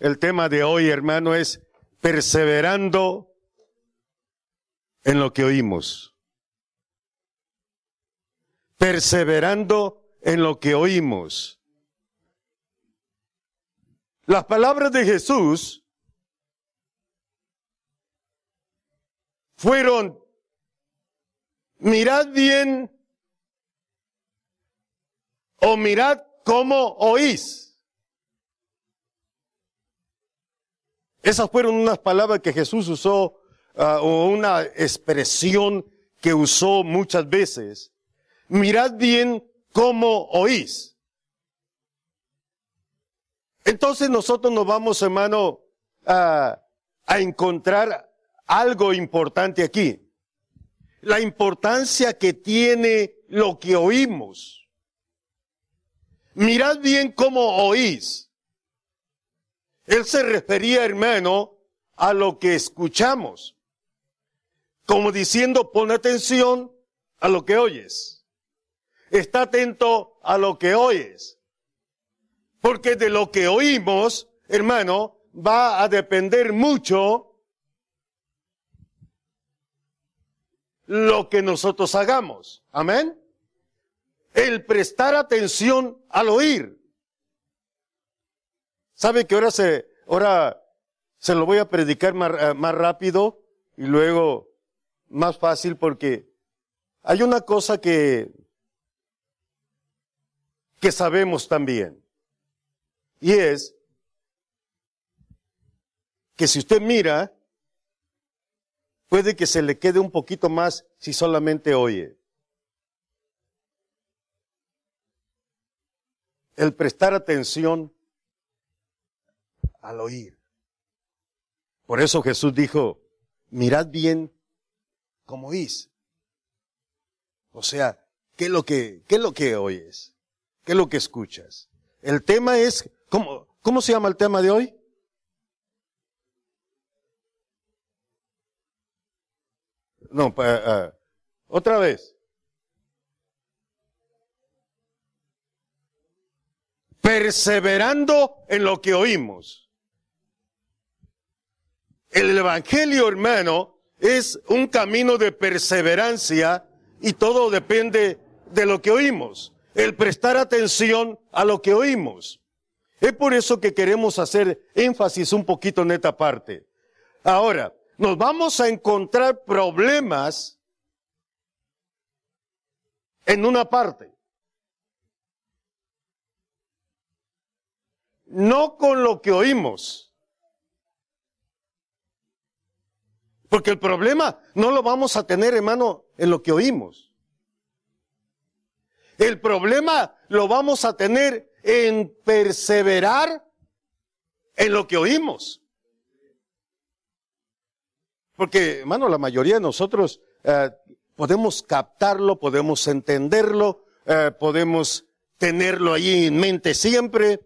el tema de hoy, hermano, es perseverando en lo que oímos. Perseverando en lo que oímos. Las palabras de Jesús fueron, mirad bien o mirad cómo oís. Esas fueron unas palabras que Jesús usó, ah, o una expresión que usó muchas veces. Mirad bien cómo oís. Entonces nosotros nos vamos, hermano, a, a encontrar algo importante aquí. La importancia que tiene lo que oímos. Mirad bien cómo oís. Él se refería, hermano, a lo que escuchamos, como diciendo, pon atención a lo que oyes. Está atento a lo que oyes. Porque de lo que oímos, hermano, va a depender mucho lo que nosotros hagamos. Amén. El prestar atención al oír. ¿Sabe que ahora se, ahora se lo voy a predicar más, eh, más rápido y luego más fácil porque hay una cosa que, que sabemos también. Y es que si usted mira, puede que se le quede un poquito más si solamente oye. El prestar atención al oír. Por eso Jesús dijo, mirad bien cómo oís. O sea, ¿qué es lo que, qué es lo que oyes? ¿Qué es lo que escuchas? El tema es, ¿cómo, cómo se llama el tema de hoy? No, uh, otra vez. Perseverando en lo que oímos. El Evangelio, hermano, es un camino de perseverancia y todo depende de lo que oímos. El prestar atención a lo que oímos. Es por eso que queremos hacer énfasis un poquito en esta parte. Ahora, nos vamos a encontrar problemas en una parte. No con lo que oímos Porque el problema no lo vamos a tener, hermano, en lo que oímos. El problema lo vamos a tener en perseverar en lo que oímos. Porque, hermano, la mayoría de nosotros eh, podemos captarlo, podemos entenderlo, eh, podemos tenerlo ahí en mente siempre,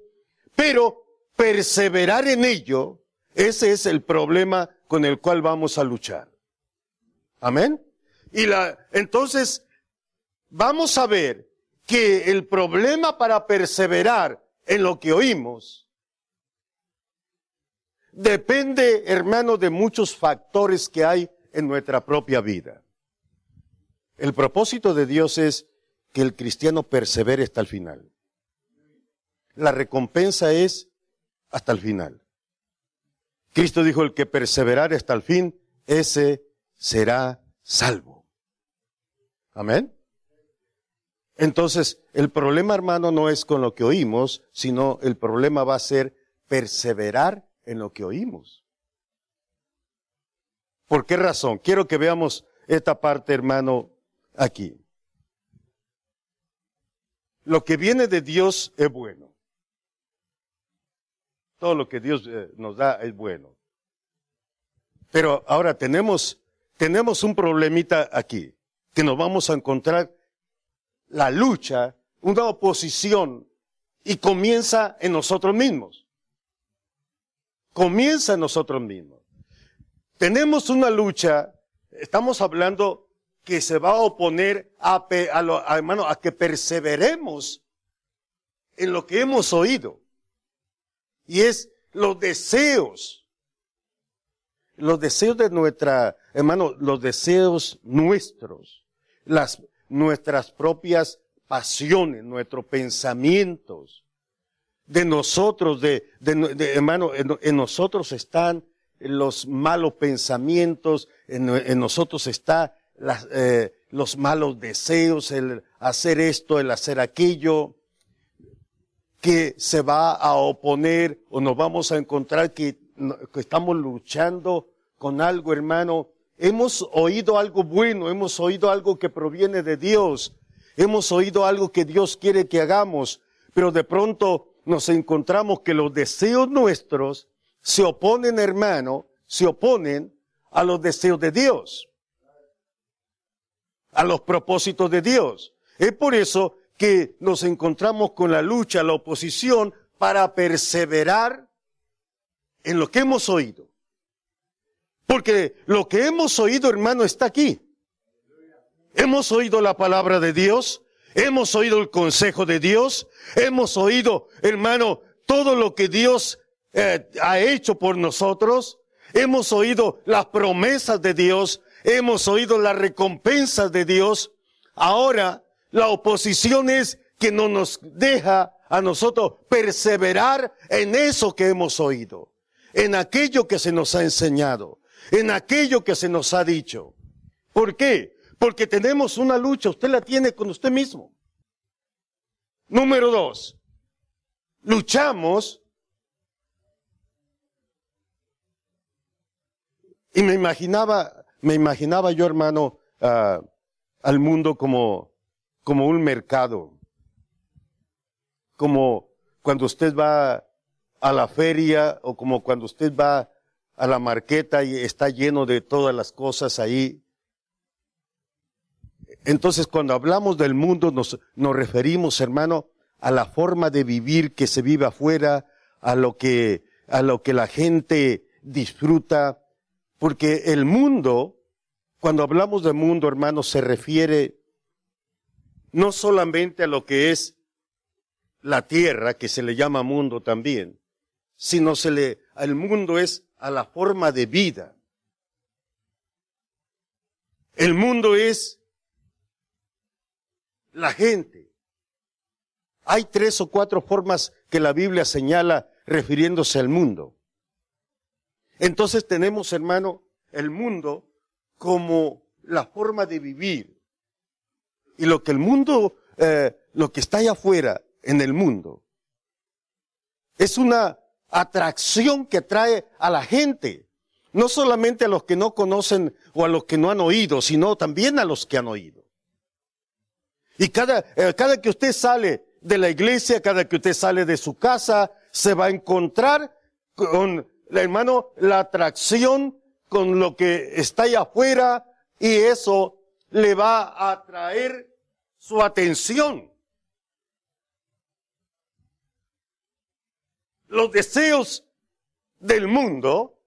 pero perseverar en ello, ese es el problema con el cual vamos a luchar. Amén. Y la, entonces, vamos a ver que el problema para perseverar en lo que oímos depende, hermano, de muchos factores que hay en nuestra propia vida. El propósito de Dios es que el cristiano persevere hasta el final. La recompensa es hasta el final. Cristo dijo, el que perseverar hasta el fin, ese será salvo. Amén. Entonces, el problema, hermano, no es con lo que oímos, sino el problema va a ser perseverar en lo que oímos. ¿Por qué razón? Quiero que veamos esta parte, hermano, aquí. Lo que viene de Dios es bueno. Todo lo que Dios eh, nos da es bueno. Pero ahora tenemos, tenemos un problemita aquí, que nos vamos a encontrar la lucha, una oposición, y comienza en nosotros mismos. Comienza en nosotros mismos. Tenemos una lucha, estamos hablando que se va a oponer a, a, que perseveremos en lo que hemos oído. Y es los deseos, los deseos de nuestra, hermano, los deseos nuestros, las, nuestras propias pasiones, nuestros pensamientos, de nosotros, de, de, hermano, en, nosotros están los malos pensamientos, en, nosotros está las, eh, los malos deseos, el hacer esto, el hacer aquello, que se va a oponer o nos vamos a encontrar que, estamos luchando con algo, hermano. Hemos oído algo bueno, hemos oído algo que proviene de Dios, hemos oído algo que Dios quiere que hagamos, pero de pronto nos encontramos que los deseos nuestros se oponen, hermano, se oponen a los deseos de Dios, a los propósitos de Dios. Es por eso que nos encontramos con la lucha, la oposición, para perseverar en lo que hemos oído. Porque lo que hemos oído, hermano, está aquí. Hemos oído la palabra de Dios, hemos oído el consejo de Dios, hemos oído, hermano, todo lo que Dios eh, ha hecho por nosotros, hemos oído las promesas de Dios, hemos oído las recompensas de Dios. Ahora la oposición es que no nos deja a nosotros perseverar en eso que hemos oído, en aquello que se nos ha enseñado, en aquello que se nos ha dicho. ¿Por qué? Porque tenemos una lucha, usted la tiene con usted mismo. Número dos, luchamos y me imaginaba, me imaginaba yo hermano uh, al mundo como como un mercado, como cuando usted va a la feria o como cuando usted va a la marqueta y está lleno de todas las cosas ahí. Entonces, cuando hablamos del mundo, nos, referimos, hermano, a la forma de vivir que se vive afuera, a lo que, a lo que la gente disfruta, porque el mundo, cuando hablamos de mundo, hermano, se refiere no solamente a lo que es la tierra, que se le llama mundo también, sino se le, al mundo es a la forma de vida. El mundo es la gente. Hay tres o cuatro formas que la Biblia señala refiriéndose al mundo. Entonces tenemos, hermano, el mundo como la forma de vivir, y lo que el mundo, eh, lo que está allá afuera en el mundo, es una atracción que trae a la gente. No solamente a los que no conocen o a los que no han oído, sino también a los que han oído. Y cada, eh, cada que usted sale de la iglesia, cada que usted sale de su casa, se va a encontrar con, hermano, la atracción con lo que está allá afuera y eso le va a atraer su atención. Los deseos del mundo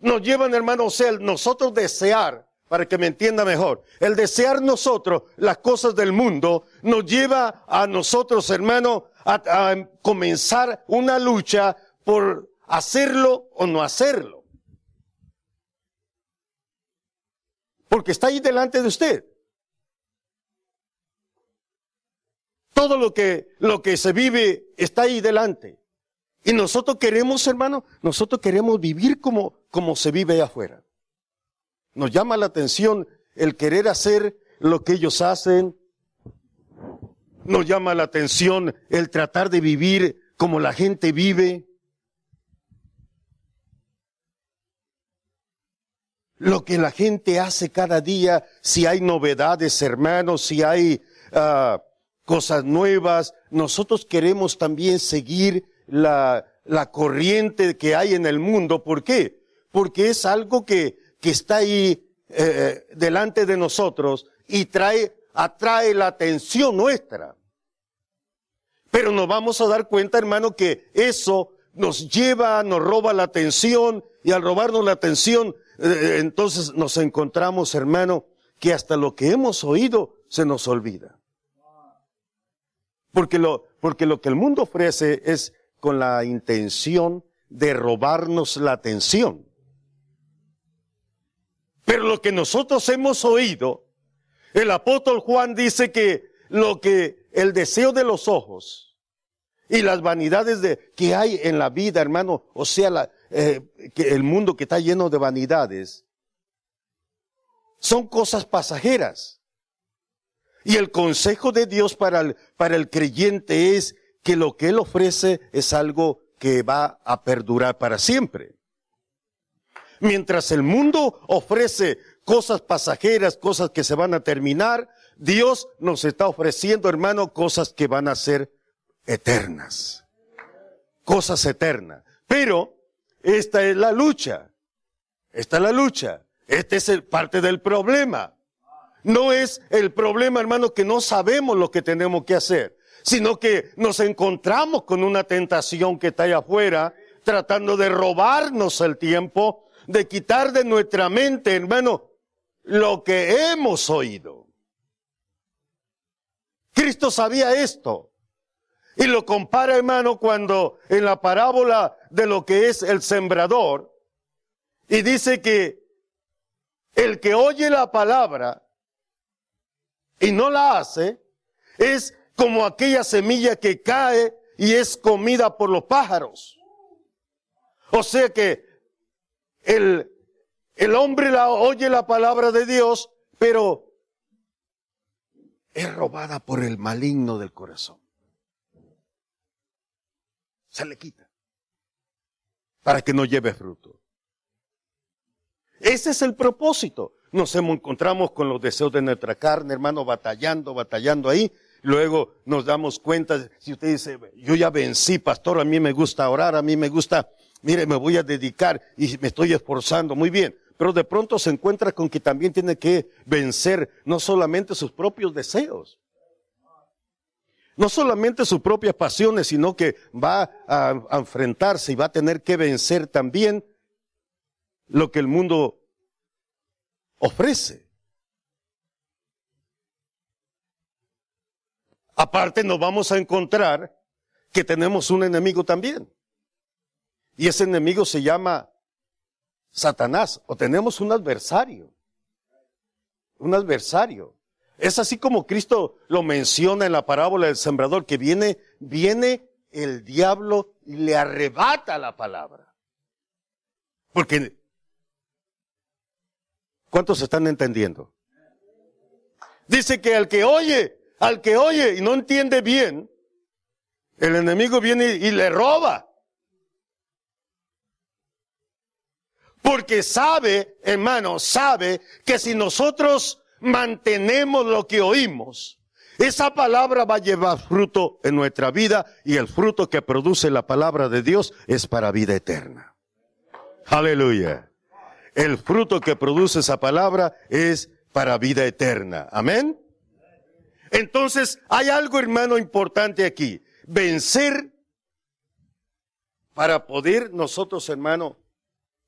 nos llevan, hermanos, a nosotros desear, para que me entienda mejor, el desear nosotros las cosas del mundo nos lleva a nosotros, hermano, a, a comenzar una lucha por hacerlo o no hacerlo. Porque está ahí delante de usted. Todo lo que, lo que se vive está ahí delante. Y nosotros queremos, hermano, nosotros queremos vivir como, como se vive afuera. Nos llama la atención el querer hacer lo que ellos hacen. Nos llama la atención el tratar de vivir como la gente vive. Lo que la gente hace cada día, si hay novedades, hermanos, si hay uh, cosas nuevas. Nosotros queremos también seguir la, la corriente que hay en el mundo. ¿Por qué? Porque es algo que, que está ahí eh, delante de nosotros y trae, atrae la atención nuestra. Pero nos vamos a dar cuenta, hermano, que eso nos lleva, nos roba la atención y al robarnos la atención, eh, entonces nos encontramos, hermano, que hasta lo que hemos oído se nos olvida. Porque lo, porque lo que el mundo ofrece es con la intención de robarnos la atención. Pero lo que nosotros hemos oído, el apóstol Juan dice que lo que el deseo de los ojos y las vanidades de, que hay en la vida, hermano, o sea, la, eh, que el mundo que está lleno de vanidades, son cosas pasajeras. Y el consejo de Dios para el, para el creyente es que lo que Él ofrece es algo que va a perdurar para siempre. Mientras el mundo ofrece cosas pasajeras, cosas que se van a terminar, Dios nos está ofreciendo, hermano, cosas que van a ser eternas. Cosas eternas. Pero esta es la lucha. Esta es la lucha. Este es parte del problema. No es el problema, hermano, que no sabemos lo que tenemos que hacer, sino que nos encontramos con una tentación que está allá afuera, tratando de robarnos el tiempo, de quitar de nuestra mente, hermano, lo que hemos oído. Cristo sabía esto. Y lo compara, hermano, cuando en la parábola de lo que es el sembrador, y dice que el que oye la palabra y no la hace, es como aquella semilla que cae y es comida por los pájaros. O sea que el, el hombre la, oye la palabra de Dios, pero es robada por el maligno del corazón. Se le quita para que no lleve fruto. Ese es el propósito. Nos encontramos con los deseos de nuestra carne, hermano, batallando, batallando ahí. Luego nos damos cuenta, si usted dice, yo ya vencí, pastor, a mí me gusta orar, a mí me gusta, mire, me voy a dedicar y me estoy esforzando, muy bien. Pero de pronto se encuentra con que también tiene que vencer no solamente sus propios deseos, no solamente sus propias pasiones, sino que va a, enfrentarse y va a tener que vencer también lo que el mundo ofrece. Aparte nos vamos a encontrar que tenemos un enemigo también. Y ese enemigo se llama Satanás. O tenemos un adversario. Un adversario. Es así como Cristo lo menciona en la parábola del sembrador, que viene, viene el diablo y le arrebata la palabra. Porque ¿Cuántos están entendiendo? Dice que al que oye, al que oye y no entiende bien, el enemigo viene y le roba. Porque sabe, hermano, sabe que si nosotros mantenemos lo que oímos, esa palabra va a llevar fruto en nuestra vida y el fruto que produce la palabra de Dios es para vida eterna. Aleluya el fruto que produce esa palabra es para vida eterna. Amén. Entonces, hay algo, hermano, importante aquí. Vencer para poder nosotros, hermano,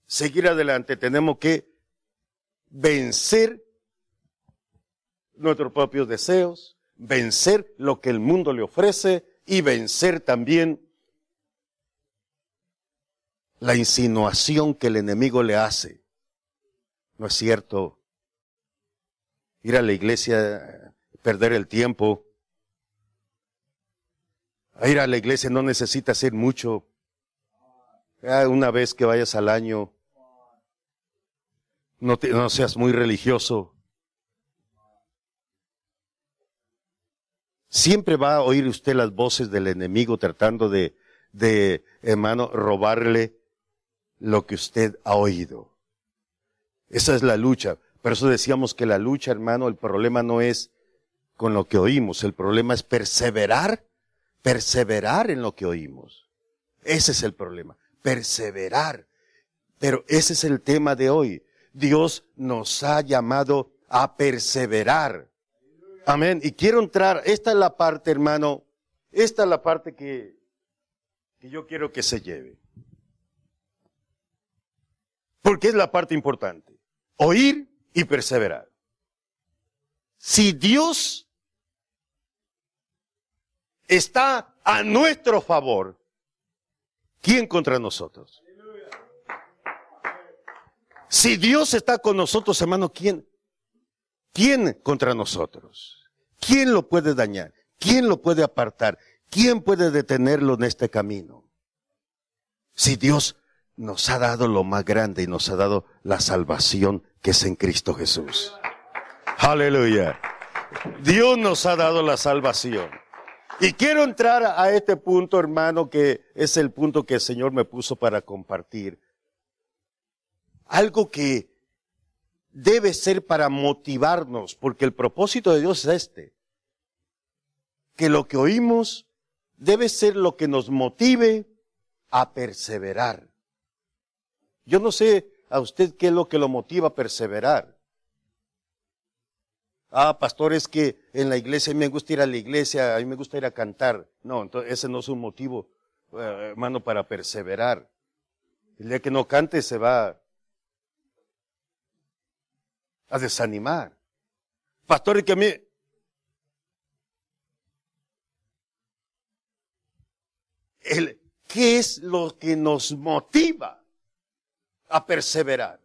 seguir adelante, tenemos que vencer nuestros propios deseos, vencer lo que el mundo le ofrece y vencer también la insinuación que el enemigo le hace no es cierto. Ir a la iglesia, perder el tiempo. ir a la iglesia no necesita hacer mucho. Una vez que vayas al año, no seas muy religioso. Siempre va a oír usted las voces del enemigo tratando de, de, hermano, robarle lo que usted ha oído. Esa es la lucha. Por eso decíamos que la lucha, hermano, el problema no es con lo que oímos, el problema es perseverar, perseverar en lo que oímos. Ese es el problema, perseverar. Pero ese es el tema de hoy. Dios nos ha llamado a perseverar. Amén. Y quiero entrar, esta es la parte, hermano, esta es la parte que, que yo quiero que se lleve. Porque es la parte importante oír y perseverar. Si Dios está a nuestro favor, ¿quién contra nosotros? Si Dios está con nosotros, hermano, ¿quién? ¿Quién contra nosotros? ¿Quién lo puede dañar? ¿Quién lo puede apartar? ¿Quién puede detenerlo en este camino? Si Dios nos ha dado lo más grande y nos ha dado la salvación que es en Cristo Jesús. Aleluya. Dios nos ha dado la salvación. Y quiero entrar a este punto, hermano, que es el punto que el Señor me puso para compartir. Algo que debe ser para motivarnos, porque el propósito de Dios es este. Que lo que oímos debe ser lo que nos motive a perseverar. Yo no sé a usted qué es lo que lo motiva a perseverar. Ah, pastor, es que en la iglesia a mí me gusta ir a la iglesia, a mí me gusta ir a cantar. No, entonces ese no es un motivo, eh, hermano, para perseverar. El día que no cante se va a desanimar. Pastor, es que a mí... El, ¿Qué es lo que nos motiva a perseverar?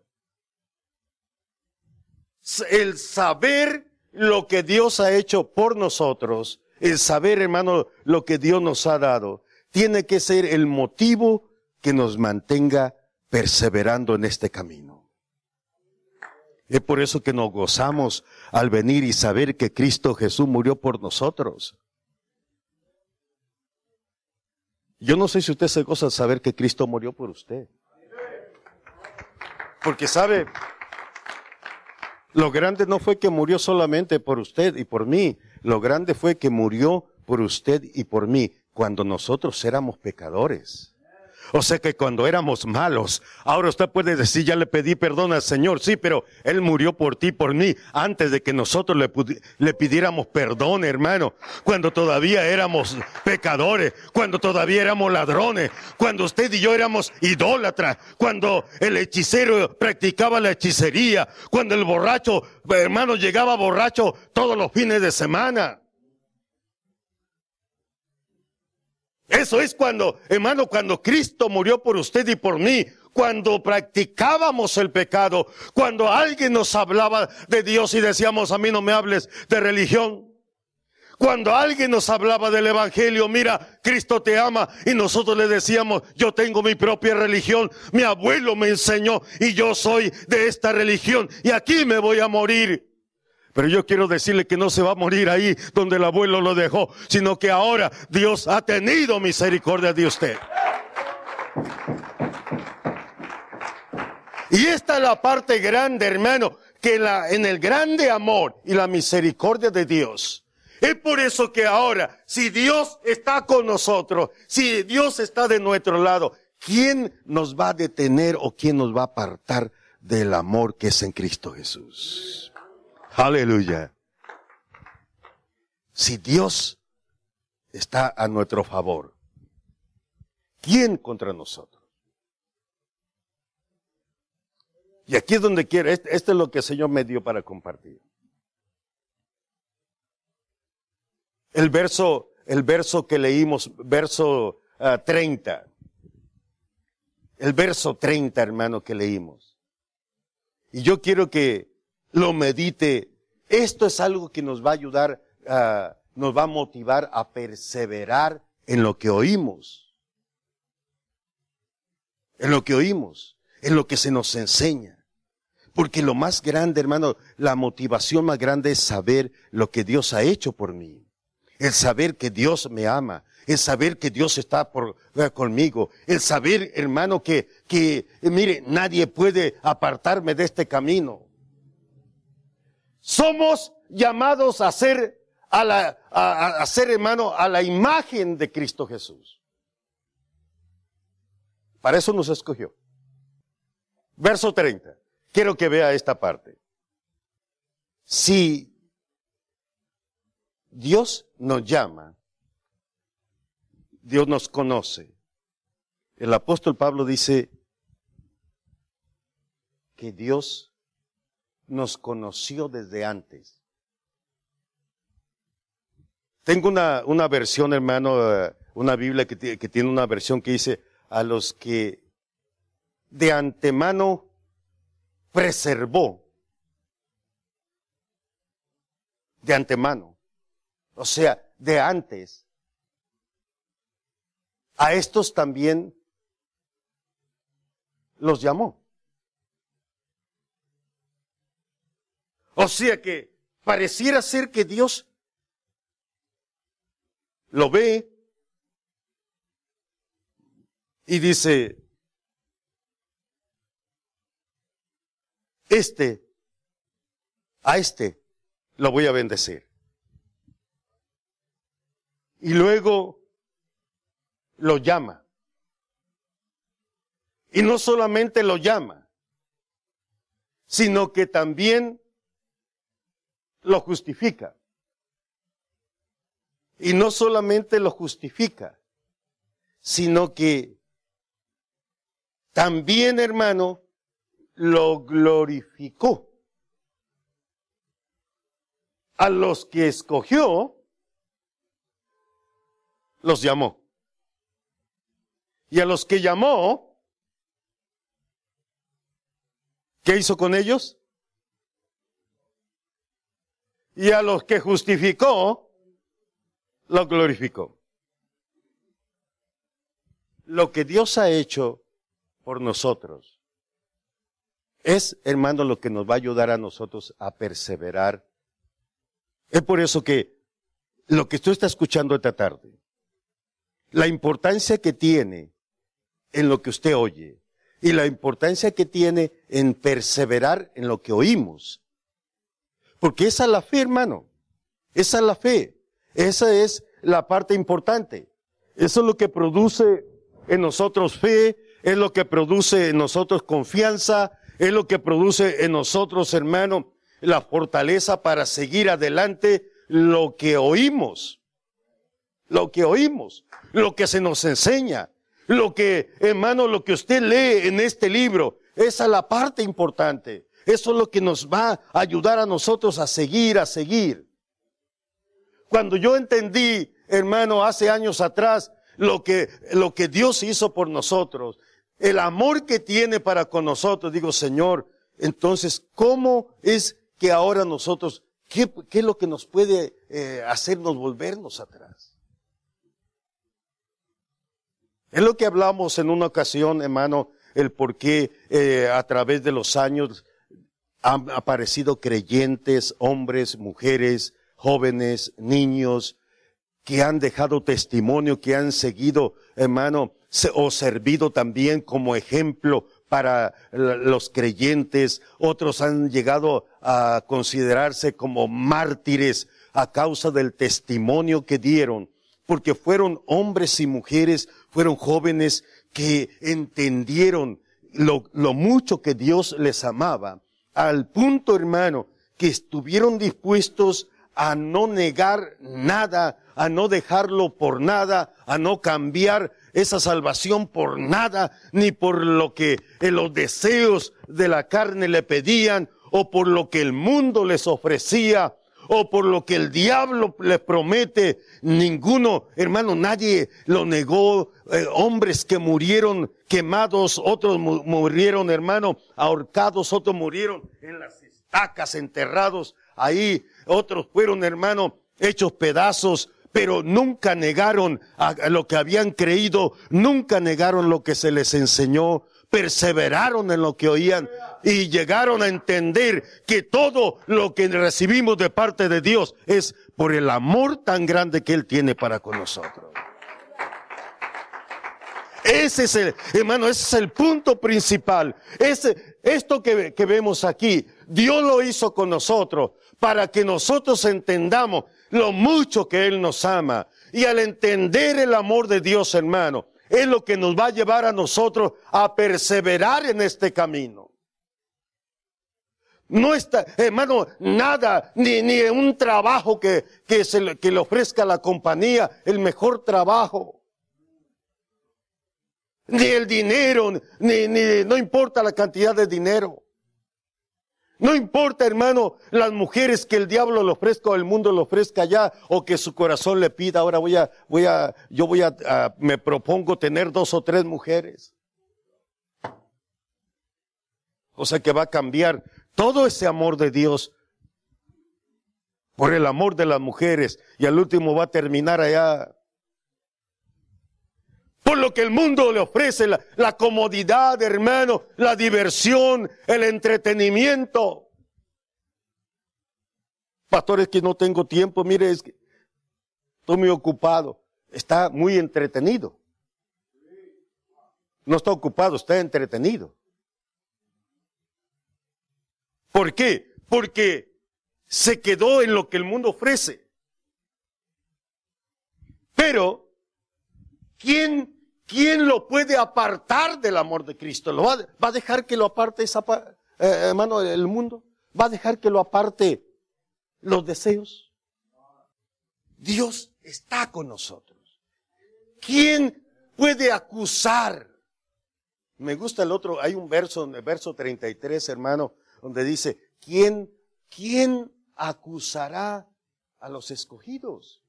El saber lo que Dios ha hecho por nosotros, el saber, hermano, lo que Dios nos ha dado, tiene que ser el motivo que nos mantenga perseverando en este camino. Es por eso que nos gozamos al venir y saber que Cristo Jesús murió por nosotros. Yo no sé si usted se goza de saber que Cristo murió por usted. Porque sabe, lo grande no fue que murió solamente por usted y por mí, lo grande fue que murió por usted y por mí cuando nosotros éramos pecadores. O sea que cuando éramos malos, ahora usted puede decir, ya le pedí perdón al Señor, sí, pero Él murió por ti, por mí, antes de que nosotros le, pidiéramos perdón, hermano. Cuando todavía éramos pecadores, cuando todavía éramos ladrones, cuando usted y yo éramos idólatras, cuando el hechicero practicaba la hechicería, cuando el borracho, hermano, llegaba borracho todos los fines de semana. Eso es cuando, hermano, cuando Cristo murió por usted y por mí, cuando practicábamos el pecado, cuando alguien nos hablaba de Dios y decíamos, a mí no me hables de religión. Cuando alguien nos hablaba del Evangelio, mira, Cristo te ama, y nosotros le decíamos, yo tengo mi propia religión, mi abuelo me enseñó y yo soy de esta religión y aquí me voy a morir. Pero yo quiero decirle que no se va a morir ahí donde el abuelo lo dejó, sino que ahora Dios ha tenido misericordia de usted. Y esta es la parte grande, hermano, que la, en el grande amor y la misericordia de Dios. Es por eso que ahora, si Dios está con nosotros, si Dios está de nuestro lado, ¿quién nos va a detener o quién nos va a apartar del amor que es en Cristo Jesús? Aleluya. Si Dios está a nuestro favor, ¿quién contra nosotros? Y aquí es donde quiero, este, este, es lo que el Señor me dio para compartir. El verso, el verso que leímos, verso 30. Ah, el verso 30, hermano, que leímos. Y yo quiero que lo medite. Esto es algo que nos va a ayudar, uh, nos va a motivar a perseverar en lo que oímos. En lo que oímos, en lo que se nos enseña. Porque lo más grande, hermano, la motivación más grande es saber lo que Dios ha hecho por mí. El saber que Dios me ama, el saber que Dios está por, eh, conmigo, el saber, hermano, que, que, mire, nadie puede apartarme de este camino. Somos llamados a ser, a, la, a, ser hermano, a la imagen de Cristo Jesús. Para eso nos escogió. Verso 30. Quiero que vea esta parte. Si Dios nos llama, Dios nos conoce. El apóstol Pablo dice que Dios nos conoció desde antes. Tengo una, una versión, hermano, eh, una Biblia que, que, tiene una versión que dice, a los que de antemano preservó. De antemano. O sea, de antes. A estos también los llamó. O sea que pareciera ser que Dios lo ve y dice, este, a este lo voy a bendecir. Y luego lo llama. Y no solamente lo llama, sino que también lo justifica. Y no solamente lo justifica, sino que también, hermano, lo glorificó. A los que escogió, los llamó. Y a los que llamó, ¿qué hizo con ellos? Y a los que justificó, lo glorificó. Lo que Dios ha hecho por nosotros es, hermano, lo que nos va a ayudar a nosotros a perseverar. Es por eso que lo que tú estás escuchando esta tarde, la importancia que tiene en lo que usted oye y la importancia que tiene en perseverar en lo que oímos. Porque esa es la fe, hermano. Esa es la fe. Esa es la parte importante. Eso es lo que produce en nosotros fe, es lo que produce en nosotros confianza, es lo que produce en nosotros, hermano, la fortaleza para seguir adelante lo que oímos. Lo que oímos, lo que se nos enseña, lo que, hermano, lo que usted lee en este libro, esa es la parte importante. Eso es lo que nos va a ayudar a nosotros a seguir, a seguir. Cuando yo entendí, hermano, hace años atrás, lo que, lo que Dios hizo por nosotros, el amor que tiene para con nosotros. Digo, Señor, entonces, ¿cómo es que ahora nosotros, qué, qué es lo que nos puede eh, hacernos volvernos atrás? Es lo que hablamos en una ocasión, hermano, el por qué eh, a través de los años han aparecido creyentes, hombres, mujeres, jóvenes, niños, que han dejado testimonio, que han seguido, hermano, o servido también como ejemplo para los creyentes, otros han llegado a considerarse como mártires a causa del testimonio que dieron, porque fueron hombres y mujeres, fueron jóvenes que entendieron lo, lo mucho que Dios les amaba, al punto, hermano, que estuvieron dispuestos a no negar nada, a no dejarlo por nada, a no cambiar esa salvación por nada, ni por lo que en los deseos de la carne le pedían, o por lo que el mundo les ofrecía, o por lo que el diablo les promete. Ninguno, hermano, nadie lo negó. Eh, hombres que murieron quemados, otros murieron, hermano, ahorcados, otros murieron en las estacas, enterrados ahí, otros fueron, hermano, hechos pedazos, pero nunca negaron a, lo que habían creído, nunca negaron lo que se les enseñó, perseveraron en lo que oían y llegaron a entender que todo lo que recibimos de parte de Dios es por el amor tan grande que Él tiene para con nosotros. Ese es el, hermano, ese es el punto principal. Ese, esto que, que vemos aquí, Dios lo hizo con nosotros para que nosotros entendamos lo mucho que Él nos ama. Y al entender el amor de Dios, hermano, es lo que nos va a llevar a nosotros a perseverar en este camino. No está, hermano, nada, ni, ni un trabajo que, que, se, que le ofrezca a la compañía, el mejor trabajo. Ni el dinero, ni, ni, no importa la cantidad de dinero. No importa, hermano, las mujeres que el diablo le ofrezca o el mundo le ofrezca allá o que su corazón le pida. Ahora voy a, voy a, yo voy a, a me propongo tener dos o tres mujeres. O sea que va a cambiar todo ese amor de Dios por el amor de las mujeres y al último va a terminar allá. Por lo que el mundo le ofrece, la, comodidad, hermano, la diversión, el entretenimiento. Pastor, es que no tengo tiempo, mire, es que estoy muy ocupado. Está muy entretenido. No está ocupado, está entretenido. ¿Por qué? Porque se quedó en lo que el mundo ofrece. Pero, ¿quién, quién lo puede apartar del amor de Cristo? ¿Lo va, a dejar que lo aparte esa, eh, hermano, el mundo? ¿Va a dejar que lo aparte los deseos? Dios está con nosotros. ¿Quién puede acusar? Me gusta el otro, hay un verso, el verso 33, hermano, donde dice, ¿quién, quién acusará a los escogidos?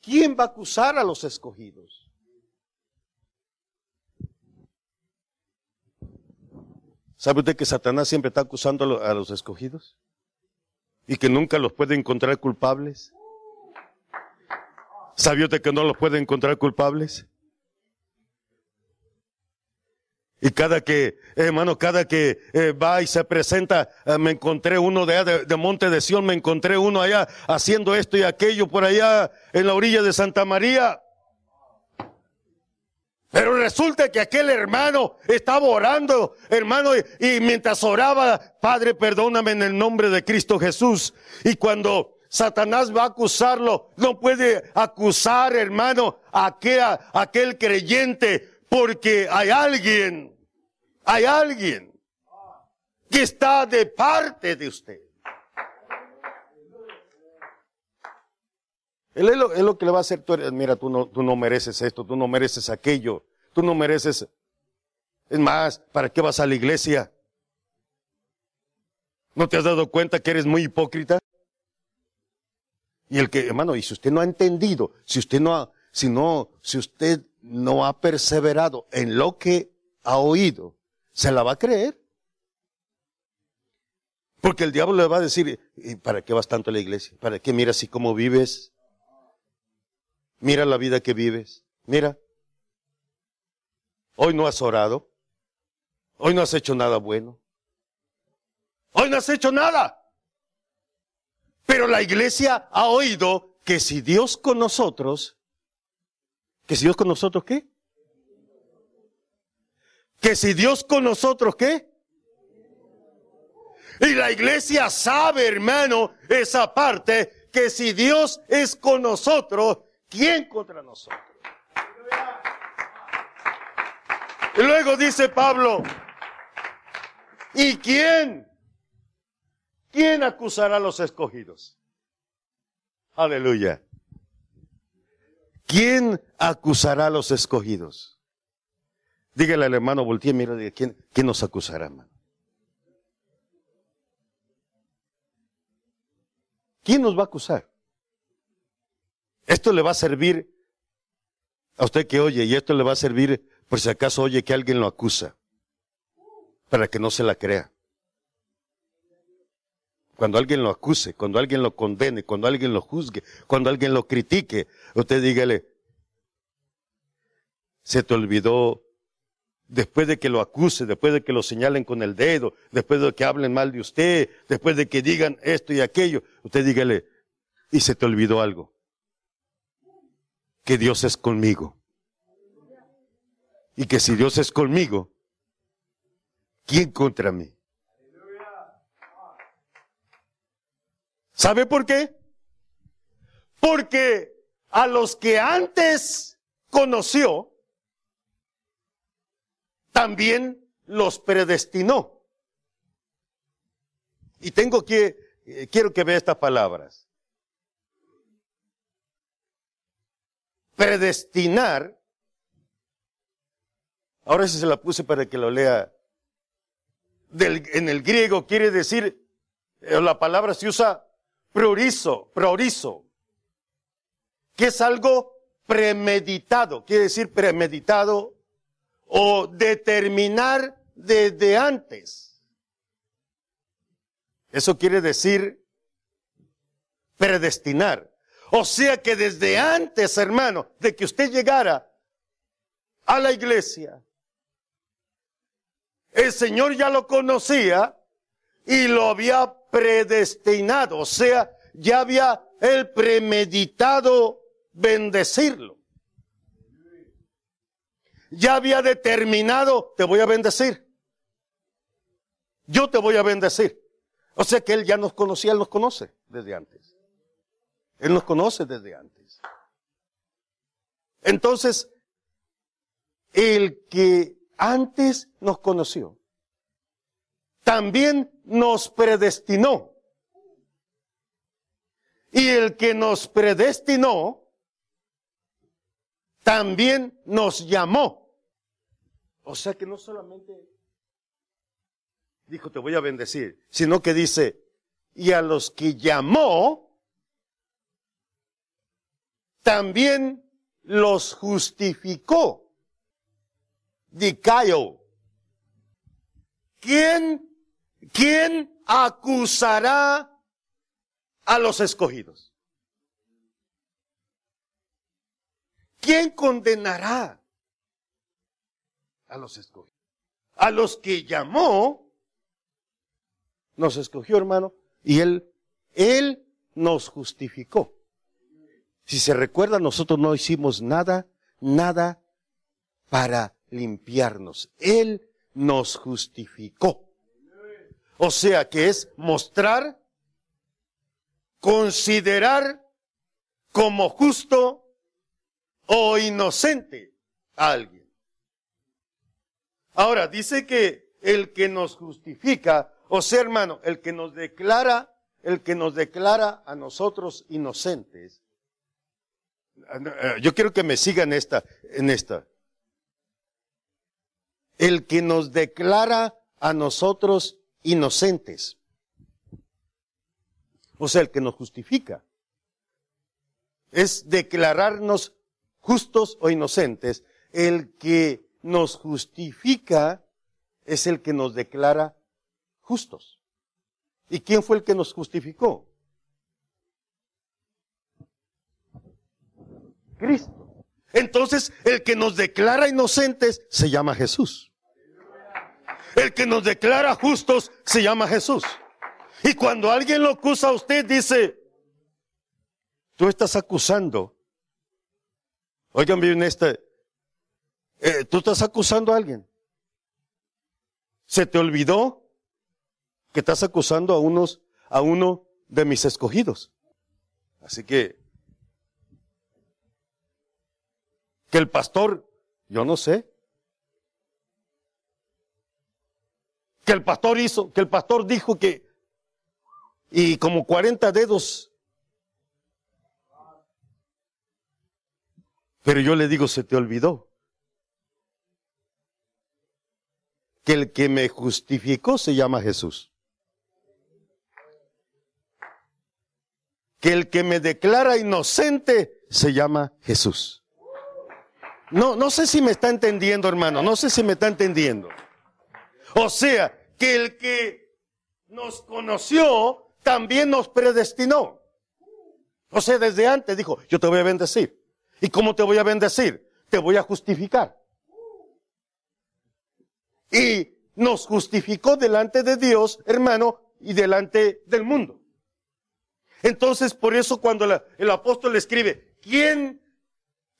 ¿Quién va a acusar a los escogidos? ¿Sabe usted que Satanás siempre está acusando a los escogidos? Y que nunca los puede encontrar culpables. ¿Sabe usted que no los puede encontrar culpables? Y cada que, hermano, cada que eh, va y se presenta, eh, me encontré uno de, de, Monte de Sion, me encontré uno allá haciendo esto y aquello por allá en la orilla de Santa María. Pero resulta que aquel hermano estaba orando, hermano, y mientras oraba, Padre, perdóname en el nombre de Cristo Jesús. Y cuando Satanás va a acusarlo, no puede acusar, hermano, a aquel, aquel creyente, porque hay alguien hay alguien que está de parte de usted. Él es lo, que le va a hacer, tú mira, tú no, tú no mereces esto, tú no mereces aquello, tú no mereces... Es más, ¿para qué vas a la iglesia? ¿No te has dado cuenta que eres muy hipócrita? Y el que, hermano, y si usted no ha entendido, si usted no ha, si no, si usted no ha perseverado en lo que ha oído, se la va a creer. Porque el diablo le va a decir, ¿y para qué vas tanto a la iglesia? ¿Para qué mira así cómo vives? Mira la vida que vives. Mira. Hoy no has orado. Hoy no has hecho nada bueno. Hoy no has hecho nada. Pero la iglesia ha oído que si Dios con nosotros, que si Dios con nosotros, ¿qué? que si Dios con nosotros, ¿qué? Y la iglesia sabe, hermano, esa parte, que si Dios es con nosotros, ¿quién contra nosotros? Y luego dice Pablo, ¿y quién? ¿Quién acusará a los escogidos? Aleluya. ¿Quién acusará a los escogidos? Dígale al hermano, voltee, mira, ¿quién, ¿quién nos acusará, hermano? ¿Quién nos va a acusar? Esto le va a servir a usted que oye, y esto le va a servir por si acaso oye que alguien lo acusa, para que no se la crea. Cuando alguien lo acuse, cuando alguien lo condene, cuando alguien lo juzgue, cuando alguien lo critique, usted dígale, se te olvidó después de que lo acuse, después de que lo señalen con el dedo, después de que hablen mal de usted, después de que digan esto y aquello, usted dígale, y se te olvidó algo, que Dios es conmigo. Y que si Dios es conmigo, ¿quién contra mí? ¿Sabe por qué? Porque a los que antes conoció, también los predestinó. Y tengo que, eh, quiero que vea estas palabras. Predestinar, ahora sí se la puse para que lo lea en el griego quiere decir, eh, la palabra se usa priorizo, priorizo, que es algo premeditado, quiere decir premeditado o determinar desde antes. Eso quiere decir predestinar. O sea que desde antes, hermano, de que usted llegara a la iglesia, el Señor ya lo conocía y lo había predestinado, o sea, ya había él premeditado bendecirlo. Ya había determinado, te voy a bendecir. Yo te voy a bendecir. O sea que él ya nos conocía, él nos conoce desde antes. Él nos conoce desde antes. Entonces, el que antes nos conoció, también nos predestinó. Y el que nos predestinó, también nos llamó. O sea que no solamente dijo te voy a bendecir, sino que dice, y a los que llamó, también los justificó. Dicayo. ¿Quién, quién acusará a los escogidos? ¿Quién condenará a los escogidos? A los que llamó, nos escogió, hermano, y él, él nos justificó. Si se recuerda, nosotros no hicimos nada, nada para limpiarnos. Él nos justificó. O sea que es mostrar, considerar como justo o inocente a alguien. Ahora, dice que el que nos justifica, o sea, hermano, el que nos declara, el que nos declara a nosotros inocentes. Yo quiero que me sigan esta, en esta el que nos declara a nosotros inocentes. O sea, el que nos justifica. Es declararnos justos o inocentes. El que nos justifica es el que nos declara justos. ¿Y quién fue el que nos justificó? Cristo. Entonces, el que nos declara inocentes se llama Jesús. El que nos declara justos se llama Jesús. Y cuando alguien lo acusa a usted, dice, tú estás acusando. Oigan bien este, eh, tú estás acusando a alguien. ¿Se te olvidó que estás acusando a unos, a uno de mis escogidos? Así que, que el pastor, yo no sé, que el pastor hizo, que el pastor dijo que, y como 40 dedos. Pero yo le digo, se te olvidó. Que el que me justificó se llama Jesús. Que el que me declara inocente se llama Jesús. No, no sé si me está entendiendo, hermano. No sé si me está entendiendo. O sea, que el que nos conoció también nos predestinó. O sea, desde antes dijo, yo te voy a bendecir. ¿Y cómo te voy a bendecir? Te voy a justificar. Y nos justificó delante de Dios, hermano, y delante del mundo. Entonces, por eso cuando el apóstol escribe, ¿quién,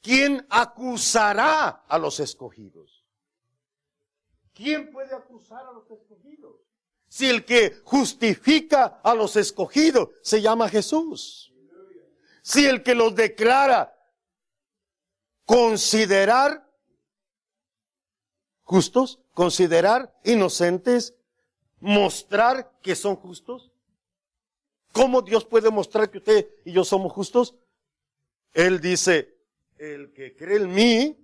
quién acusará a los escogidos? ¿Quién puede acusar a los escogidos? Si el que justifica a los escogidos se llama Jesús. Si el que los declara considerar justos, considerar inocentes, mostrar que son justos. ¿Cómo Dios puede mostrar que usted y yo somos justos? Él dice, el que cree en mí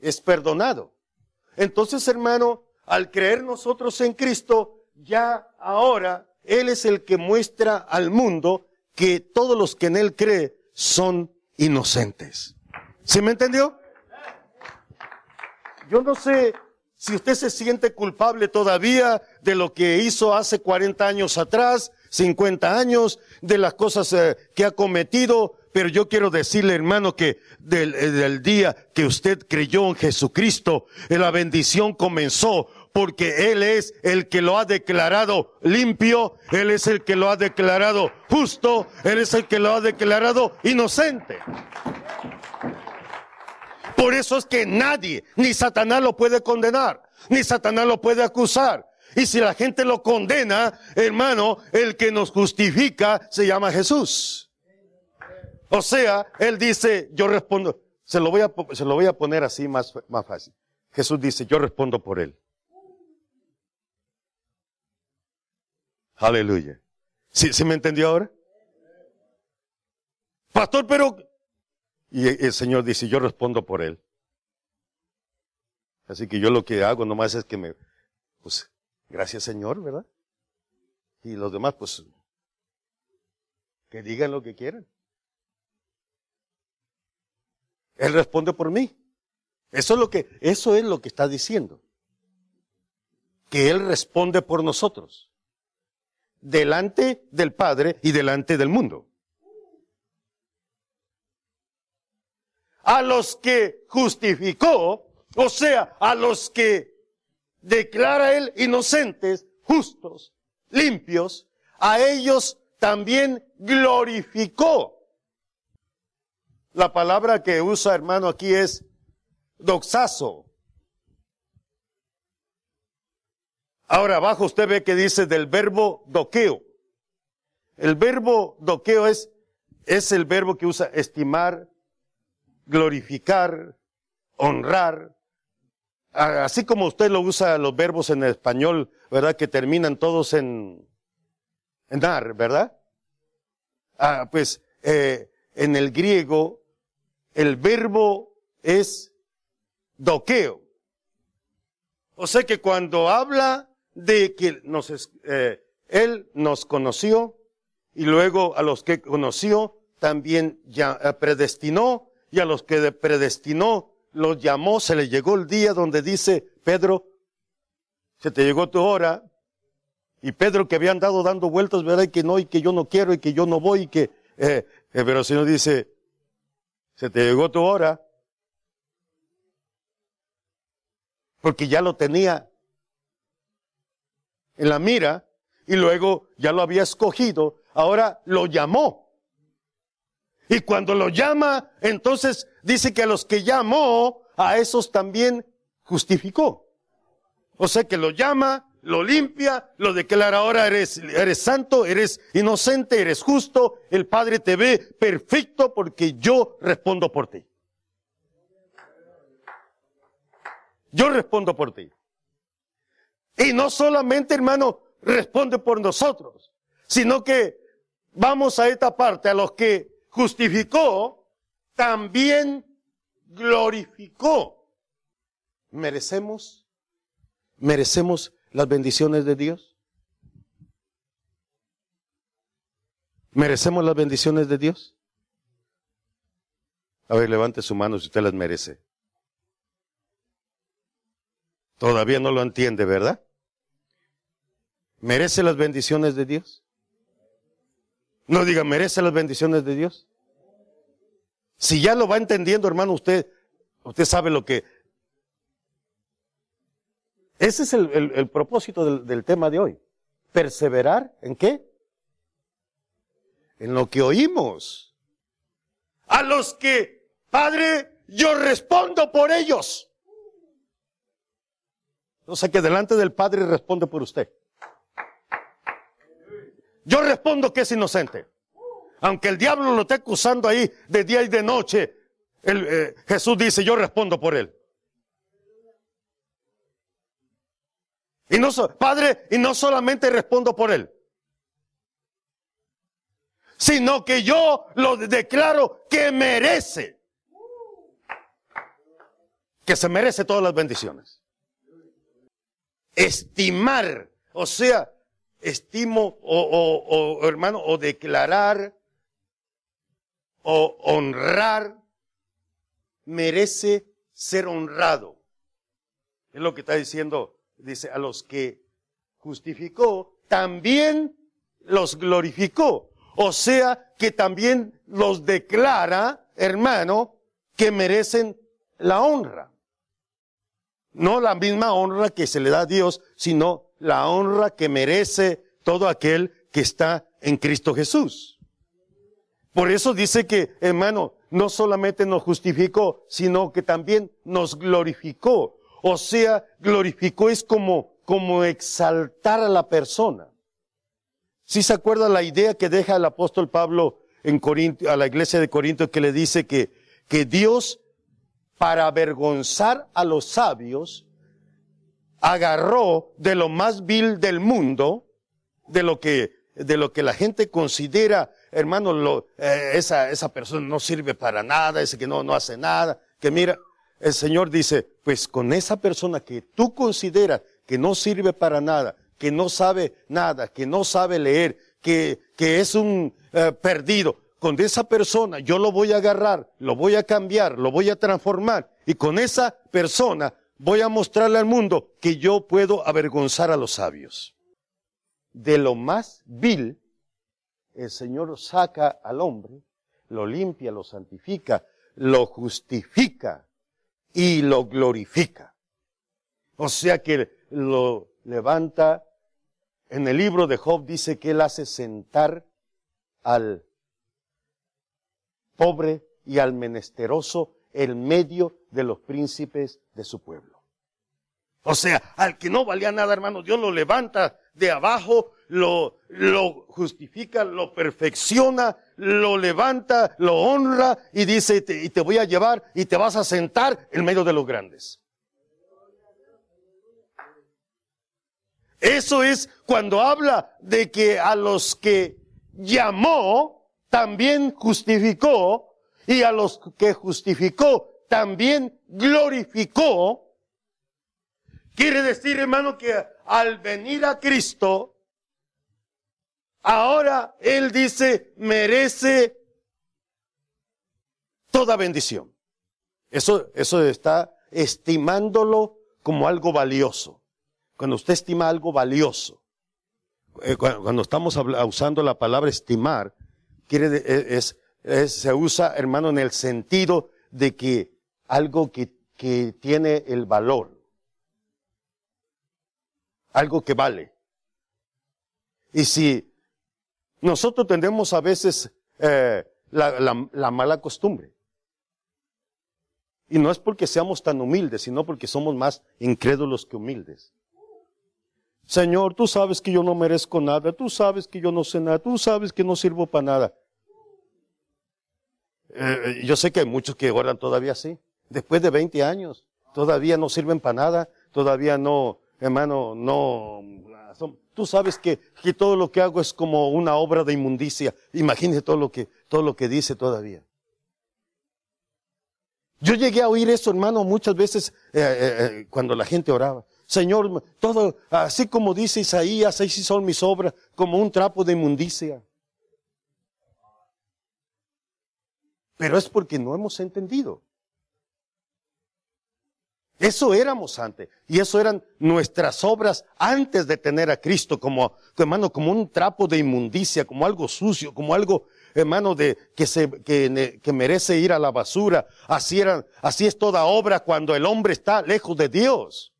es perdonado. Entonces, hermano, al creer nosotros en Cristo, ya ahora Él es el que muestra al mundo que todos los que en Él creen son inocentes. ¿Sí me entendió? Yo no sé si usted se siente culpable todavía de lo que hizo hace 40 años atrás, 50 años, de las cosas eh, que ha cometido, pero yo quiero decirle, hermano, que del, eh, día que usted creyó en Jesucristo, eh, la bendición comenzó porque Él es el que lo ha declarado limpio, Él es el que lo ha declarado justo, Él es el que lo ha declarado inocente. Por eso es que nadie, ni Satanás lo puede condenar, ni Satanás lo puede acusar. Y si la gente lo condena, hermano, el que nos justifica se llama Jesús. O sea, él dice, yo respondo, se lo voy a, se lo voy a poner así más, más fácil. Jesús dice, yo respondo por él. Aleluya. ¿Sí, ¿Sí me entendió ahora? Pastor, pero... Y el Señor dice, yo respondo por él. Así que yo lo que hago nomás es que me, pues, gracias Señor, ¿verdad? Y los demás, pues, que digan lo que quieran. Él responde por mí. Eso es lo que, eso es lo que está diciendo. Que Él responde por nosotros. Delante del Padre y delante del mundo. A los que justificó, o sea, a los que declara Él inocentes, justos, limpios, a ellos también glorificó. La palabra que usa hermano aquí es doxazo. Ahora abajo usted ve que dice del verbo doqueo. El verbo doqueo es, es el verbo que usa estimar, glorificar, honrar. Así como usted lo usa los verbos en español, ¿verdad? Que terminan todos en, en ar, ¿verdad? Ah, pues eh, en el griego el verbo es doqueo. O sea que cuando habla de que nos, eh, Él nos conoció y luego a los que conoció también ya eh, predestinó y a los que predestinó los llamó, se le llegó el día donde dice, Pedro, se te llegó tu hora. Y Pedro que había andado dando vueltas, ¿verdad? Y que no, y que yo no quiero, y que yo no voy, y que, eh, eh pero el Señor dice, se te llegó tu hora. Porque ya lo tenía en la mira y luego ya lo había escogido, ahora lo llamó. Y cuando lo llama, entonces dice que a los que llamó, a esos también justificó. O sea que lo llama, lo limpia, lo declara ahora eres, eres santo, eres inocente, eres justo, el Padre te ve perfecto porque yo respondo por ti. Yo respondo por ti. Y no solamente, hermano, responde por nosotros, sino que vamos a esta parte, a los que justificó, también glorificó. ¿Merecemos? ¿Merecemos las bendiciones de Dios? ¿Merecemos las bendiciones de Dios? A ver, levante su mano si usted las merece. Todavía no lo entiende, ¿verdad? ¿Merece las bendiciones de Dios? No diga, ¿merece las bendiciones de Dios? Si ya lo va entendiendo, hermano, usted, usted sabe lo que, ese es el, propósito del, del tema de hoy. Perseverar en qué? En lo que oímos. A los que, Padre, yo respondo por ellos. O sea que delante del Padre responde por usted. Yo respondo que es inocente. Aunque el diablo lo esté acusando ahí de día y de noche, el, eh, Jesús dice, yo respondo por él. Y no, Padre, y no solamente respondo por él, sino que yo lo declaro que merece, que se merece todas las bendiciones. estimar, o sea, estimo o, hermano, o declarar o honrar, merece ser honrado. Es lo que está diciendo, dice, a los que justificó, también los glorificó. O sea, que también los declara, hermano, que merecen la honra. No la misma honra que se le da a Dios, sino la honra que merece todo aquel que está en Cristo Jesús. Por eso dice que, hermano, no solamente nos justificó, sino que también nos glorificó. O sea, glorificó es como, como exaltar a la persona. Si se acuerda la idea que deja el apóstol Pablo en Corinto, a la iglesia de Corinto que le dice que, que Dios, para avergonzar a los sabios, agarró de lo más vil del mundo, de lo que, de lo que la gente considera, hermano, lo, eh, esa, esa persona no sirve para nada, ese que no, no hace nada, que mira, el Señor dice, pues con esa persona que tú consideras que no sirve para nada, que no sabe nada, que no sabe leer, que, que es un eh, perdido, con esa persona yo lo voy a agarrar, lo voy a cambiar, lo voy a transformar y con esa persona voy a mostrarle al mundo que yo puedo avergonzar a los sabios. De lo más vil, el Señor saca al hombre, lo limpia, lo santifica, lo justifica y lo glorifica. O sea que lo levanta. En el libro de Job dice que él hace sentar al pobre y al menesteroso en medio de los príncipes de su pueblo. O sea, al que no valía nada, hermano, Dios lo levanta de abajo, lo, lo justifica, lo perfecciona, lo levanta, lo honra y dice, y te voy a llevar y te vas a sentar en medio de los grandes. Eso es cuando habla de que a los que llamó, también justificó, y a los que justificó, también glorificó. Quiere decir, hermano, que al venir a Cristo, ahora Él dice, merece toda bendición. Eso, eso está estimándolo como algo valioso. Cuando usted estima algo valioso, eh, cuando, estamos usando la palabra estimar, quiere, e, es, se usa, hermano, en el sentido de que algo que, que tiene el valor, algo que vale. Y si nosotros tenemos a veces eh, la, la, mala costumbre, y no es porque seamos tan humildes, sino porque somos más incrédulos que humildes. Señor, tú sabes que yo no merezco nada, tú sabes que yo no sé nada, tú sabes que no sirvo para nada. Eh, yo sé que hay muchos que oran todavía así, después de 20 años, todavía no sirven para nada, todavía no, hermano, no, tú sabes que, que todo lo que hago es como una obra de inmundicia. Imagínese todo lo que, todo lo que dice todavía. Yo llegué a oír eso, hermano, muchas veces eh, eh, cuando la gente oraba. Señor, todo, así como dice Isaías, así son mis obras, como un trapo de inmundicia. Pero es porque no hemos entendido. Eso éramos antes. Y eso eran nuestras obras antes de tener a Cristo como, hermano, como un trapo de inmundicia, como algo sucio, como algo, hermano, de, que se, que, que merece ir a la basura. Así eran, así es toda obra cuando el hombre está lejos de Dios.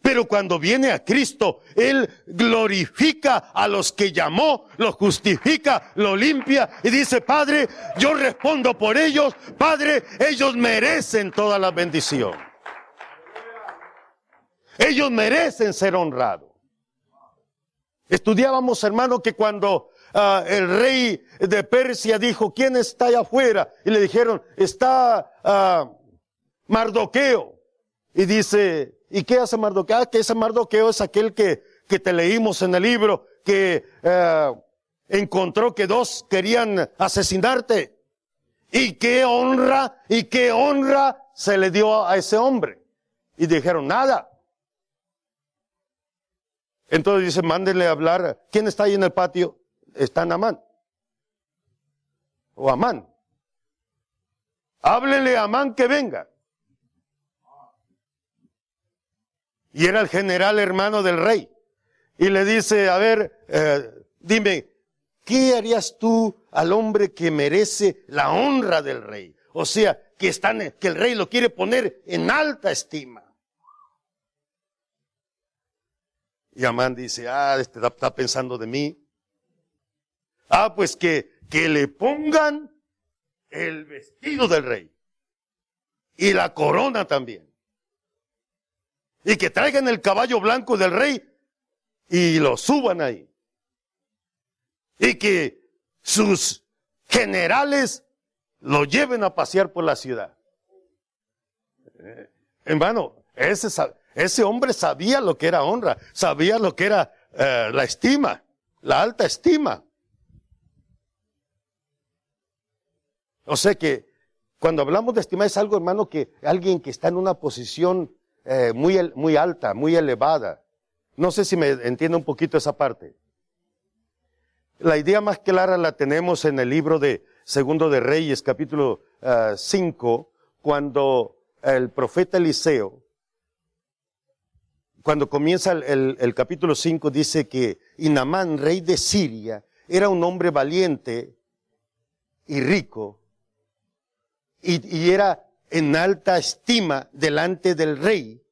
Pero cuando viene a Cristo, Él glorifica a los que llamó, los justifica, lo limpia y dice, Padre, yo respondo por ellos, Padre, ellos merecen toda la bendición. Ellos merecen ser honrados. Estudiábamos, hermano, que cuando ah, el rey de Persia dijo, ¿quién está allá afuera? Y le dijeron, está uh, Mardoqueo. Y dice, ¿Y qué hace Mardoqueo? Ah, que ese Mardoqueo es aquel que, que te leímos en el libro, que eh, encontró que dos querían asesinarte. Y qué honra, y qué honra se le dio a ese hombre. Y dijeron, nada. Entonces dice, mándenle a hablar. ¿Quién está ahí en el patio? Está Namán. O Amán. Háblenle a Amán que venga. Y era el general hermano del rey. Y le dice, a ver, eh, dime, ¿qué harías tú al hombre que merece la honra del rey? O sea, que, que el rey lo quiere poner en alta estima. Y Amán dice, ah, este está pensando de mí. Ah, pues que, que le pongan el vestido del rey. Y la corona también. Y que traigan el caballo blanco del rey y lo suban ahí. Y que sus generales lo lleven a pasear por la ciudad. Eh, hermano, ese, ese hombre sabía lo que era honra, sabía lo que era eh, la estima, la alta estima. O sea que cuando hablamos de estima es algo, hermano, que alguien que está en una posición eh, muy, muy alta, muy elevada. No sé si me entiende un poquito esa parte. La idea más clara la tenemos en el libro de Segundo de Reyes, capítulo 5, eh, cuando el profeta Eliseo, cuando comienza el, el capítulo 5, dice que Inamán, rey de Siria, era un hombre valiente y rico, y, y era en alta estima delante del rey,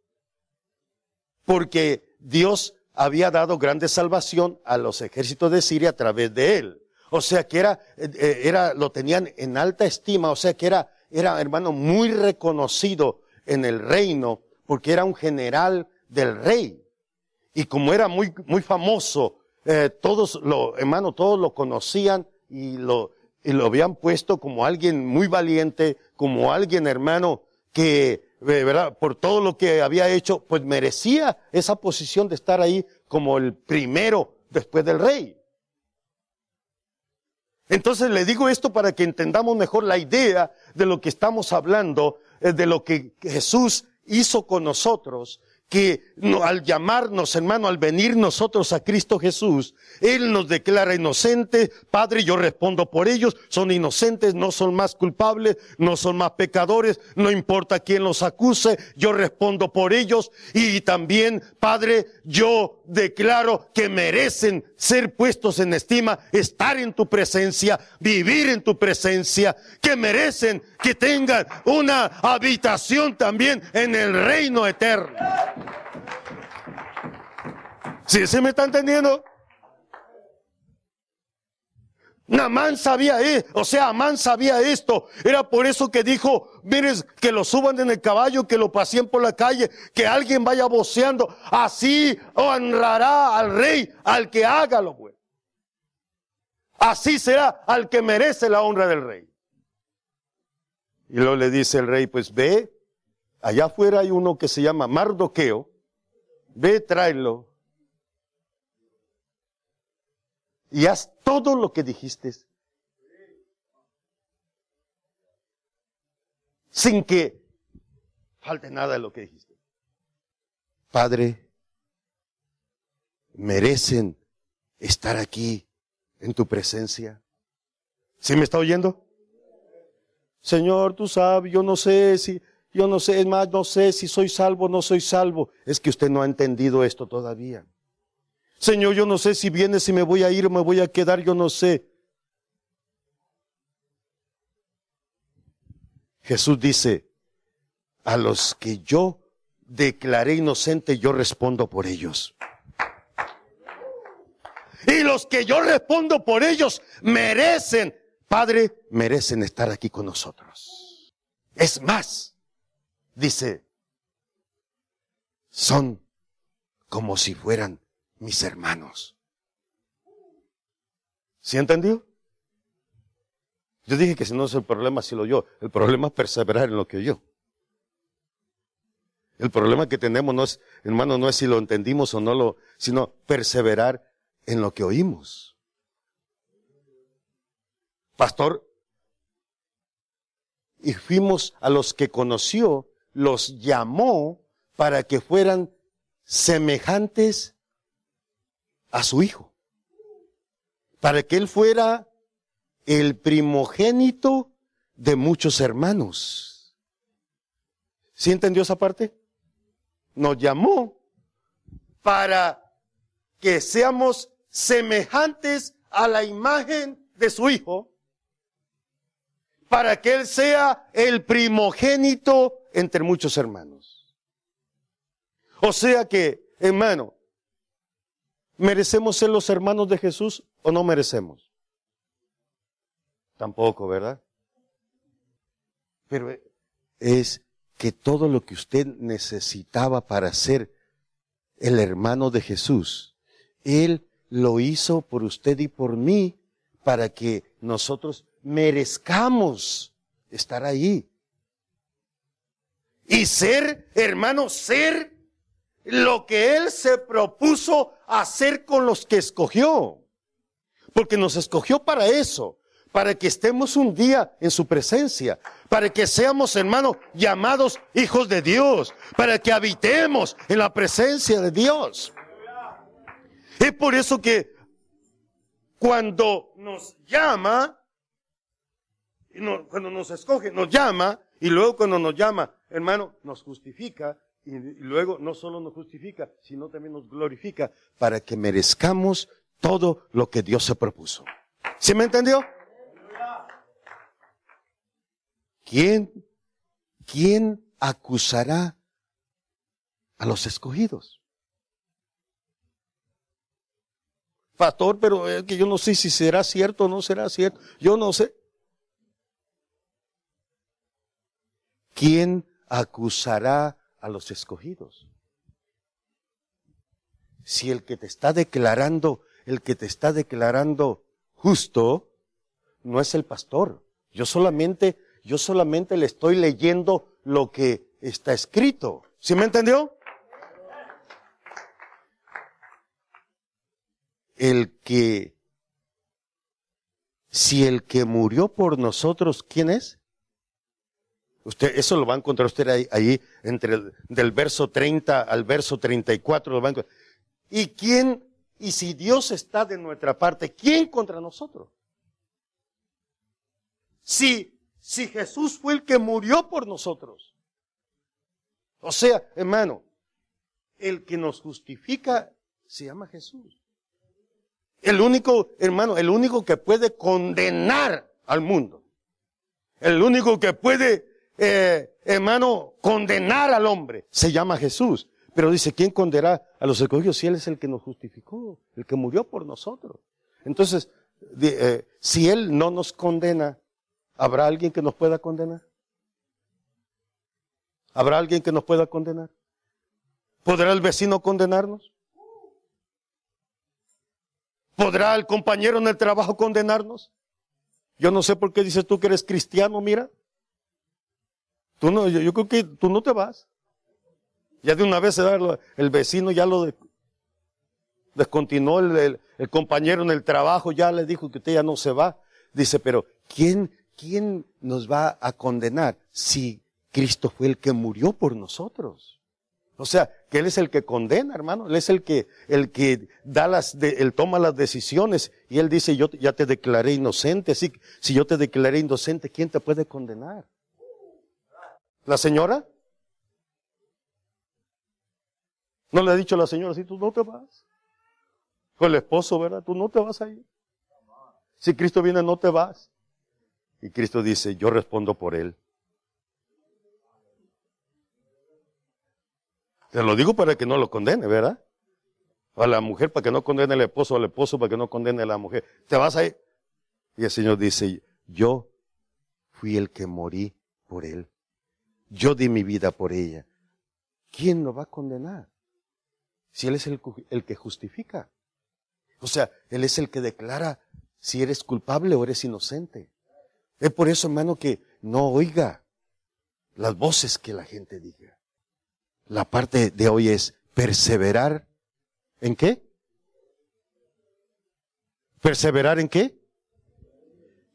porque Dios había dado grande salvación a los ejércitos de Siria a través de él. O sea que era, eh, era, lo tenían en alta estima, o sea que era, era hermano muy reconocido en el reino, porque era un general del rey. Y como era muy, muy famoso, eh, todos lo, hermano, todos lo conocían y lo, y lo habían puesto como alguien muy valiente, como alguien, hermano, que, eh, ¿verdad? Por todo lo que había hecho, pues merecía esa posición de estar ahí como el primero después del rey. Entonces le digo esto para que entendamos mejor la idea de lo que estamos hablando, eh, de lo que Jesús hizo con nosotros que al llamarnos, hermano, al venir nosotros a Cristo Jesús, Él nos declara inocentes. Padre, yo respondo por ellos. Son inocentes, no son más culpables, no son más pecadores. No importa quién los acuse, yo respondo por ellos. Y también, Padre, yo declaro que merecen ser puestos en estima, estar en tu presencia, vivir en tu presencia, que merecen que tengan una habitación también en el reino eterno. ¿Sí se me está entendiendo? Namán sabía, eh, o sea, Amán sabía esto. Era por eso que dijo, mires, que lo suban en el caballo, que lo paseen por la calle, que alguien vaya voceando. Así honrará al rey, al que haga lo bueno. Así será al que merece la honra del rey. Y luego le dice el rey, pues ve, allá afuera hay uno que se llama Mardoqueo, ve, tráelo. Y haz todo lo que dijiste. Sin que falte nada de lo que dijiste. Padre, merecen estar aquí en tu presencia. ¿Sí me está oyendo? Señor, tú sabes, yo no sé si, yo no sé, es más, no sé si soy salvo o no soy salvo. Es que usted no ha entendido esto todavía. Señor, yo no sé si viene, si me voy a ir o me voy a quedar, yo no sé. Jesús dice, a los que yo declaré inocente, yo respondo por ellos. Y los que yo respondo por ellos merecen Padre, merecen estar aquí con nosotros. Es más, dice, son como si fueran mis hermanos. ¿Sí entendió? Yo dije que si no es el problema, si lo yo. El problema es perseverar en lo que yo. El problema que tenemos no es, hermano, no es si lo entendimos o no lo, sino perseverar en lo que oímos pastor, y fuimos a los que conoció, los llamó para que fueran semejantes a su hijo. Para que él fuera el primogénito de muchos hermanos. ¿Sí entendió esa parte? Nos llamó para que seamos semejantes a la imagen de su hijo, para que él sea el primogénito entre muchos hermanos. O sea que, hermano, ¿merecemos ser los hermanos de Jesús o no merecemos? Tampoco, ¿verdad? Pero es que todo lo que usted necesitaba para ser el hermano de Jesús, Él lo hizo por usted y por mí para que nosotros merezcamos estar ahí. Y ser, hermano, ser lo que Él se propuso hacer con los que escogió. Porque nos escogió para eso para que estemos un día en su presencia, para que seamos, hermanos, llamados hijos de Dios, para que habitemos en la presencia de Dios. Es por eso que cuando nos llama, cuando nos escoge, nos llama, y luego cuando nos llama, hermano, nos justifica, y, luego no solo nos justifica, sino también nos glorifica, para que merezcamos todo lo que Dios se propuso. ¿Sí me entendió? ¿Quién, quién acusará a los escogidos? Pastor, pero es que yo no sé si será cierto o no será cierto. Yo no sé. ¿Quién acusará a los escogidos? Si el que te está declarando, el que te está declarando justo, no es el pastor. Yo solamente yo solamente le estoy leyendo lo que está escrito. ¿Sí me entendió? El que, si el que murió por nosotros, ¿quién es? Usted, eso lo va a encontrar usted ahí, ahí entre el, del verso 30 al verso 34 lo va a. ¿Y quién, y si Dios está de nuestra parte, quién contra nosotros? Si si Jesús fue el que murió por nosotros? O sea, hermano, el que nos justifica se llama Jesús. El único, hermano, el único que puede condenar al mundo. El único que puede, eh, hermano, condenar al hombre se llama Jesús. Pero dice, ¿quién condenará a los escogidos si Él es el que nos justificó, el que murió por nosotros? Entonces, eh, si Él no nos condena, ¿Habrá alguien que nos pueda condenar? ¿Habrá alguien que nos pueda condenar? ¿Podrá el vecino condenarnos? ¿Podrá el compañero en el trabajo condenarnos? Yo no sé por qué dices tú que eres cristiano, mira. Tú no, yo, creo que tú no te vas. Ya de una vez se da el vecino ya lo descontinuó, el, compañero en el trabajo ya le dijo que usted ya no se va. Dice, pero ¿quién ¿quién nos va a condenar si Cristo fue el que murió por nosotros? O sea, que Él es el que condena, hermano. Él es el que, el que da las, Él toma las decisiones y Él dice, yo ya te declaré inocente. Así que si yo te declaré inocente, ¿quién te puede condenar? ¿La señora? ¿No le ha dicho a la señora, si tú no te vas? Con el esposo, ¿verdad? Tú no te vas a ir. Si Cristo viene, no te vas. Y Cristo dice, yo respondo por él. Te lo digo para que no lo condene, ¿verdad? A la mujer para que no condene al esposo, al esposo para que no condene a la mujer. Te vas a ir. Y el Señor dice, yo fui el que morí por él. Yo di mi vida por ella. ¿Quién lo va a condenar? Si Él es el, que justifica. O sea, Él es el que declara si eres culpable o eres inocente. Es por eso, hermano, que no oiga las voces que la gente diga. La parte de hoy es perseverar. ¿En qué? ¿Perseverar en qué?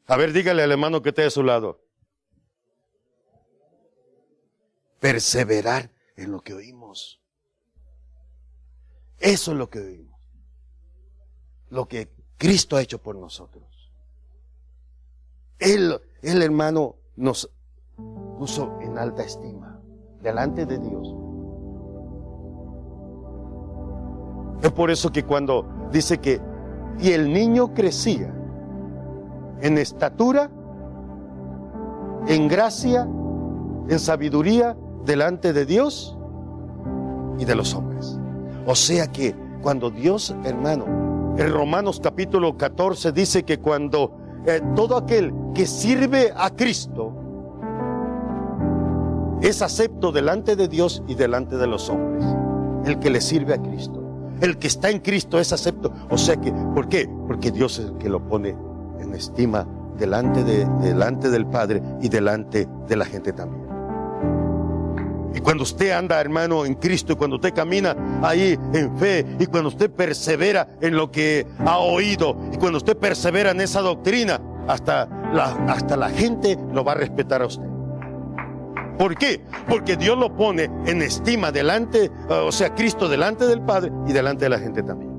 A ver, dígale al hermano que esté a su lado. Perseverar en lo que oímos. Eso es lo que oímos. lo que Cristo ha hecho por nosotros. Él, el hermano, nos puso en alta estima delante de Dios. Es por eso que cuando dice que, y el niño crecía en estatura, en gracia, en sabiduría delante de Dios y de los hombres. O sea que cuando Dios, hermano, en Romanos capítulo 14 dice que cuando eh, todo aquel que sirve a Cristo es acepto delante de Dios y delante de los hombres. El que le sirve a Cristo. El que está en Cristo es acepto. O sea que, ¿por qué? Porque Dios es el que lo pone en estima delante, de, delante del Padre y delante de la gente también. Cuando usted anda, hermano, en Cristo, y cuando usted camina ahí en fe, y cuando usted persevera en lo que ha oído, y cuando usted persevera en esa doctrina, hasta la, hasta la gente lo va a respetar a usted. ¿Por qué? Porque Dios lo pone en estima delante, o sea, Cristo delante del Padre y delante de la gente también.